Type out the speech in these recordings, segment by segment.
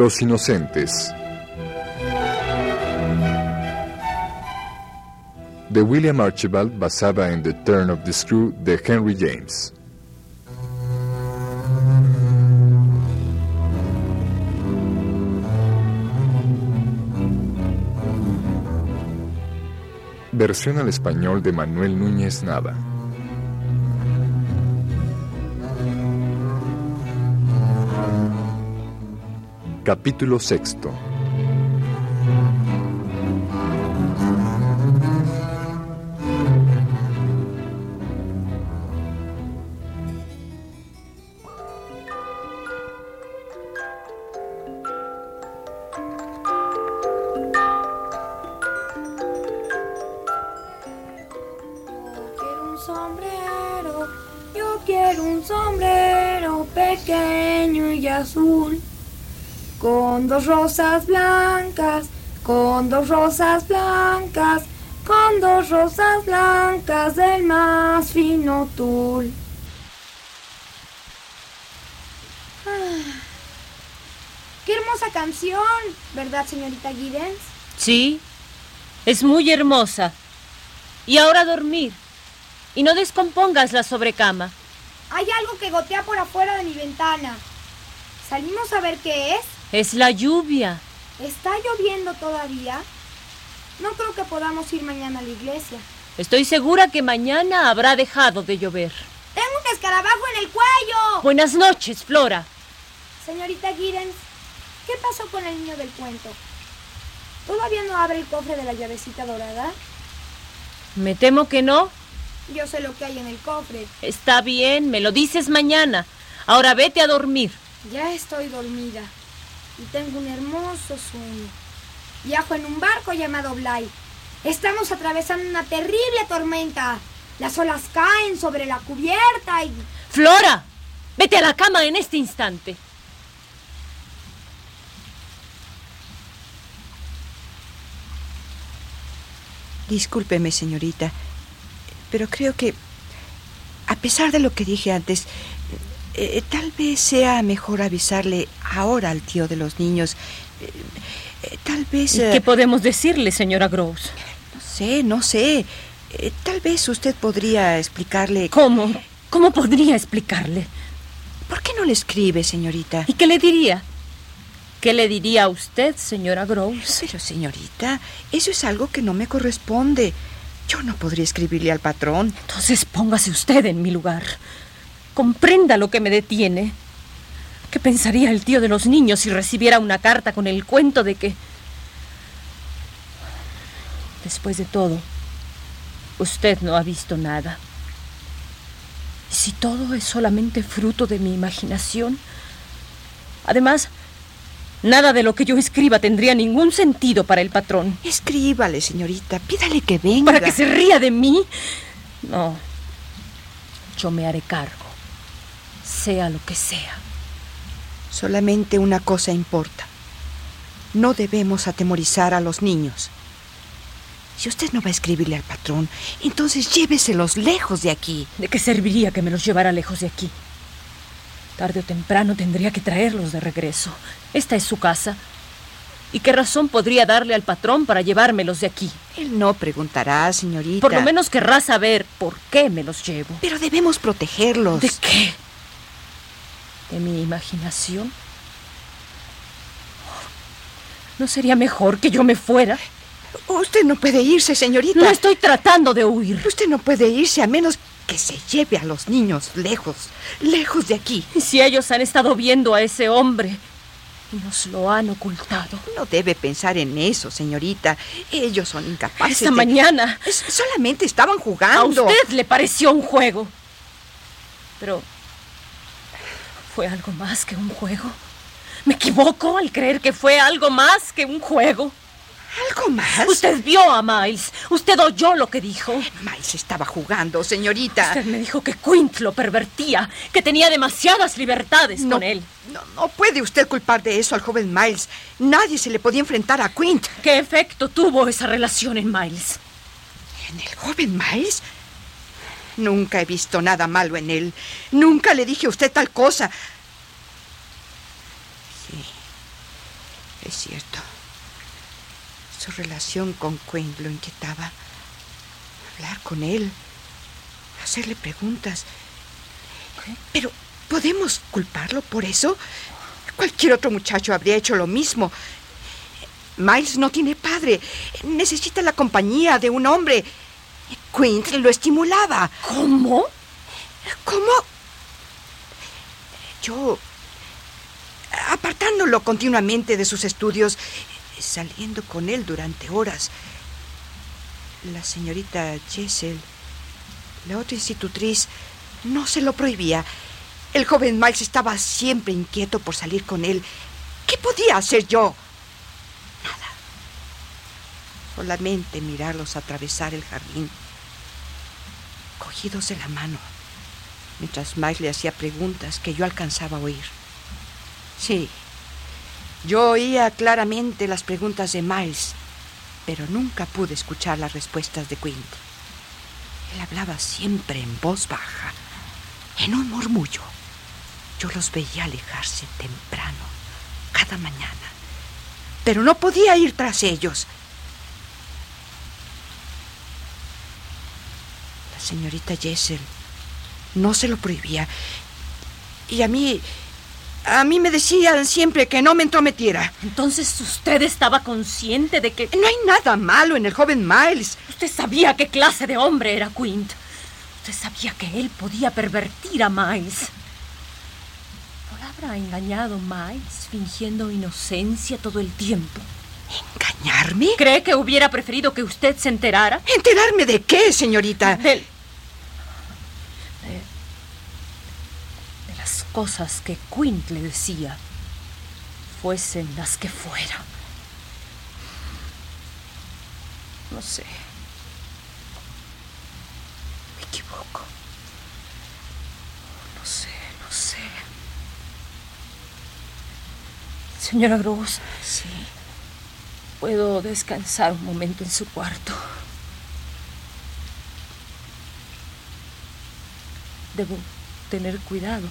Los Inocentes. De William Archibald, basada en The Turn of the Screw de Henry James. Versión al español de Manuel Núñez Nava. Capítulo sexto. sombrero, yo quiero un sombrero pequeño y azul, con dos rosas blancas, con dos rosas blancas, con dos rosas blancas del más fino tul. Ah, ¡Qué hermosa canción! ¿Verdad, señorita Giddens? Sí, es muy hermosa. Y ahora dormir. Y no descompongas la sobrecama. Hay algo que gotea por afuera de mi ventana. ¿Salimos a ver qué es? Es la lluvia. ¿Está lloviendo todavía? No creo que podamos ir mañana a la iglesia. Estoy segura que mañana habrá dejado de llover. ¡Tengo un escarabajo en el cuello! Buenas noches, Flora. Señorita Giddens, ¿qué pasó con el niño del cuento? ¿Todavía no abre el cofre de la llavecita dorada? Me temo que no. Yo sé lo que hay en el cofre. Está bien, me lo dices mañana. Ahora vete a dormir. Ya estoy dormida y tengo un hermoso sueño. Viajo en un barco llamado Bly. Estamos atravesando una terrible tormenta. Las olas caen sobre la cubierta y... Flora, vete a la cama en este instante. Discúlpeme, señorita, pero creo que, a pesar de lo que dije antes, eh, tal vez sea mejor avisarle ahora al tío de los niños. Eh, eh, tal vez... ¿Y ¿Qué podemos decirle, señora Gross? No sé, no sé. Eh, tal vez usted podría explicarle... ¿Cómo? ¿Cómo podría explicarle? ¿Por qué no le escribe, señorita? ¿Y qué le diría? ¿Qué le diría a usted, señora Gross? Pero, señorita, eso es algo que no me corresponde. Yo no podría escribirle al patrón. Entonces póngase usted en mi lugar. Comprenda lo que me detiene. ¿Qué pensaría el tío de los niños si recibiera una carta con el cuento de que... Después de todo, usted no ha visto nada. ¿Y si todo es solamente fruto de mi imaginación? Además, nada de lo que yo escriba tendría ningún sentido para el patrón. Escríbale, señorita. Pídale que venga. ¿Para que se ría de mí? No. Yo me haré cargo. Sea lo que sea. Solamente una cosa importa. No debemos atemorizar a los niños. Si usted no va a escribirle al patrón, entonces lléveselos lejos de aquí. ¿De qué serviría que me los llevara lejos de aquí? Tarde o temprano tendría que traerlos de regreso. Esta es su casa. ¿Y qué razón podría darle al patrón para llevármelos de aquí? Él no preguntará, señorita. Por lo menos querrá saber por qué me los llevo. Pero debemos protegerlos. ¿De qué? ¿De mi imaginación? ¿No sería mejor que yo me fuera? Usted no puede irse, señorita. No estoy tratando de huir. Usted no puede irse a menos que se lleve a los niños lejos, lejos de aquí. ¿Y si ellos han estado viendo a ese hombre y nos lo han ocultado? No debe pensar en eso, señorita. Ellos son incapaces. Esta de- mañana Solamente estaban a jugando. usted le pareció un juego. Pero fue algo más que un juego. ¿Me equivoco al creer que fue algo más que un juego? ¿Algo más? Usted vio a Miles. Usted oyó lo que dijo. Miles estaba jugando, señorita. Usted me dijo que Quint lo pervertía, que tenía demasiadas libertades no, con él. No, no puede usted culpar de eso al joven Miles. Nadie se le podía enfrentar a Quint. ¿Qué efecto tuvo esa relación en Miles? ¿En el joven Miles? Nunca he visto nada malo en él. Nunca le dije a usted tal cosa. Sí. Es cierto. Su relación con Quinn lo inquietaba. Hablar con él, hacerle preguntas. Pero, ¿podemos culparlo por eso? Cualquier otro muchacho habría hecho lo mismo. Miles no tiene padre. Necesita la compañía de un hombre. Quint lo estimulaba. ¿Cómo? ¿Cómo? Yo, apartándolo continuamente de sus estudios, saliendo con él durante horas. La señorita Jessel, la otra institutriz, no se lo prohibía. El joven Miles estaba siempre inquieto por salir con él. ¿Qué podía hacer yo? Solamente mirarlos atravesar el jardín, cogidos de la mano, mientras Miles le hacía preguntas que yo alcanzaba a oír. Sí, yo oía claramente las preguntas de Miles, pero nunca pude escuchar las respuestas de Quint. Él hablaba siempre en voz baja, en un murmullo. Yo los veía alejarse temprano, cada mañana, pero no podía ir tras ellos. Señorita Jessel no se lo prohibía. Y a mí, a mí me decían siempre que no me entrometiera. Entonces usted estaba consciente de que... No hay nada malo en el joven Miles. Usted sabía qué clase de hombre era Quint. Usted sabía que él podía pervertir a Miles. ¿No la habrá engañado Miles fingiendo inocencia todo el tiempo? ¿Engañarme? ¿Cree que hubiera preferido que usted se enterara? ¿Enterarme de qué, señorita? Del- de, de las cosas que Quint le decía, fuesen las que fueran. No sé. Me equivoco. No sé, no sé. Señora Gross. Sí. ¿Puedo descansar un momento en su cuarto? Debo tener cuidado.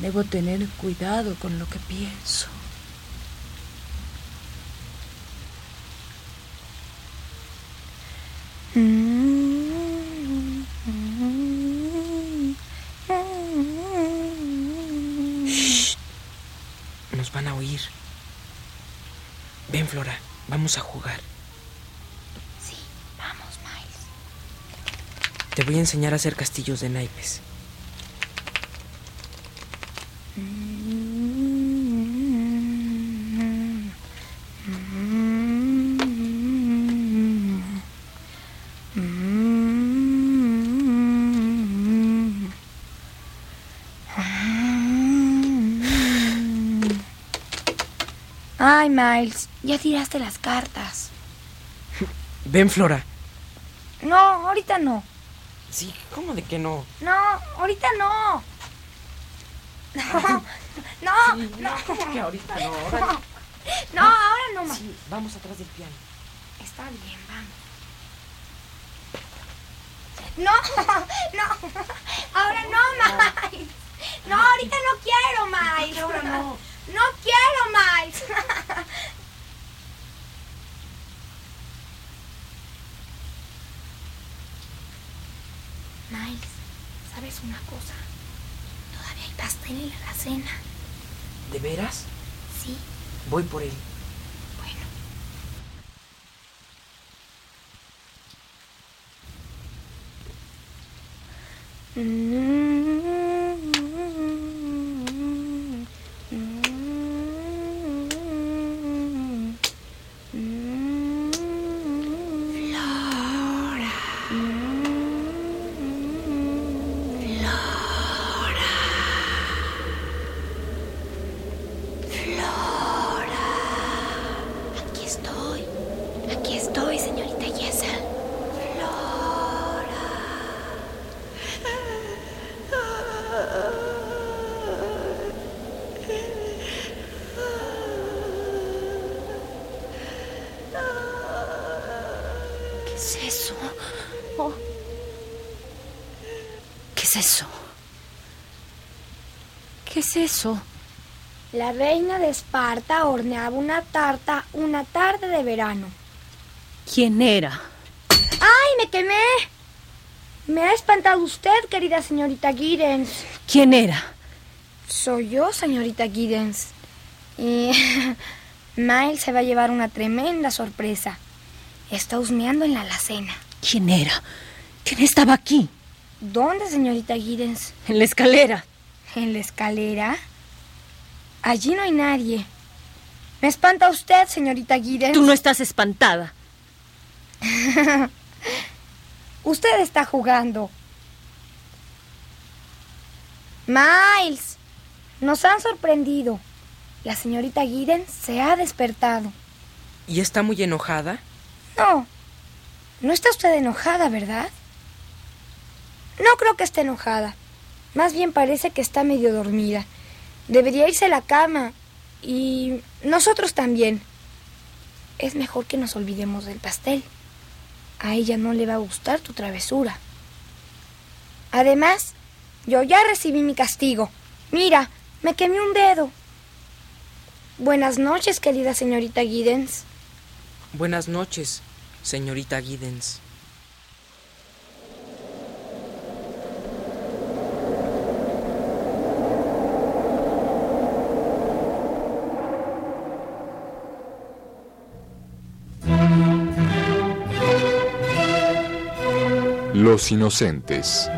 Debo tener cuidado con lo que pienso. Nos van a oír. Ven, Flora, vamos a jugar. Sí, vamos, Miles. Te voy a enseñar a hacer castillos de naipes. Ay, Miles, ya tiraste las cartas. Ven, Flora. No, ahorita no. Sí, ¿cómo de que no? No, ahorita no. No, no, no. ¿Cómo que ahorita no? No, no, ahora no, ma. Sí, vamos atrás del piano. Está bien, vamos. No, no, ahora no, Miles. No, ahorita no quiero, Miles. Ahora no. No quiero, Miles. Miles, ¿sabes una cosa? Todavía hay pastel en la cena. ¿De veras? Sí, Voy por él. bueno. Aquí ¿Qué es eso? Oh. ¿Qué es eso? ¿Qué es eso? La reina de Esparta horneaba una tarta una tarde de verano. ¿Quién era? ¡Ay, me quemé! Me ha espantado usted, querida señorita Giddens. ¿Quién era? Soy yo, señorita Giddens. Y Miles se va a llevar una tremenda sorpresa. Está husmeando en la alacena. ¿Quién era? ¿Quién estaba aquí? ¿Dónde, señorita Giddens? En la escalera. ¿En la escalera? Allí no hay nadie. Me espanta usted, señorita Giddens. Tú no estás espantada. Usted está jugando. Miles, nos han sorprendido. La señorita Giddens se ha despertado. ¿Y está muy enojada? No, no está usted enojada, ¿verdad? No creo que esté enojada. Más bien parece que está medio dormida. Debería irse a la cama. Y nosotros también. Es mejor que nos olvidemos del pastel. A ella no le va a gustar tu travesura. Además, yo ya recibí mi castigo. Mira, me quemé un dedo. Buenas noches, querida señorita Giddens. Buenas noches, señorita Giddens. Los Inocentes.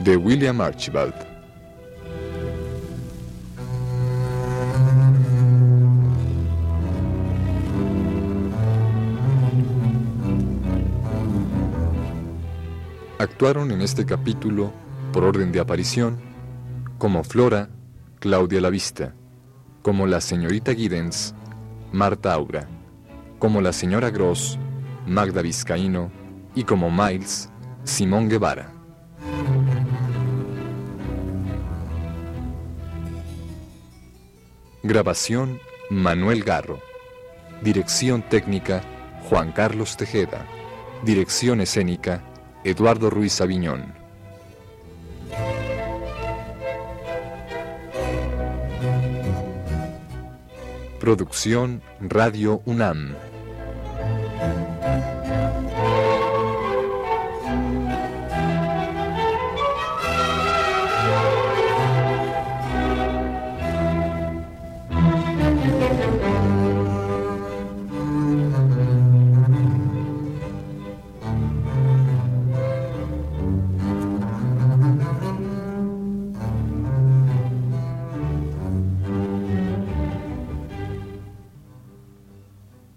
De William Archibald. Actuaron en este capítulo, por orden de aparición, como Flora, Claudia Lavista, como la señorita Giddens, Marta Aura, como la señora Gross, Magda Vizcaíno y como Miles, Simón Guevara. Grabación Manuel Garro. Dirección técnica Juan Carlos Tejeda. Dirección escénica Eduardo Ruiz Aviñón. Producción Radio UNAM.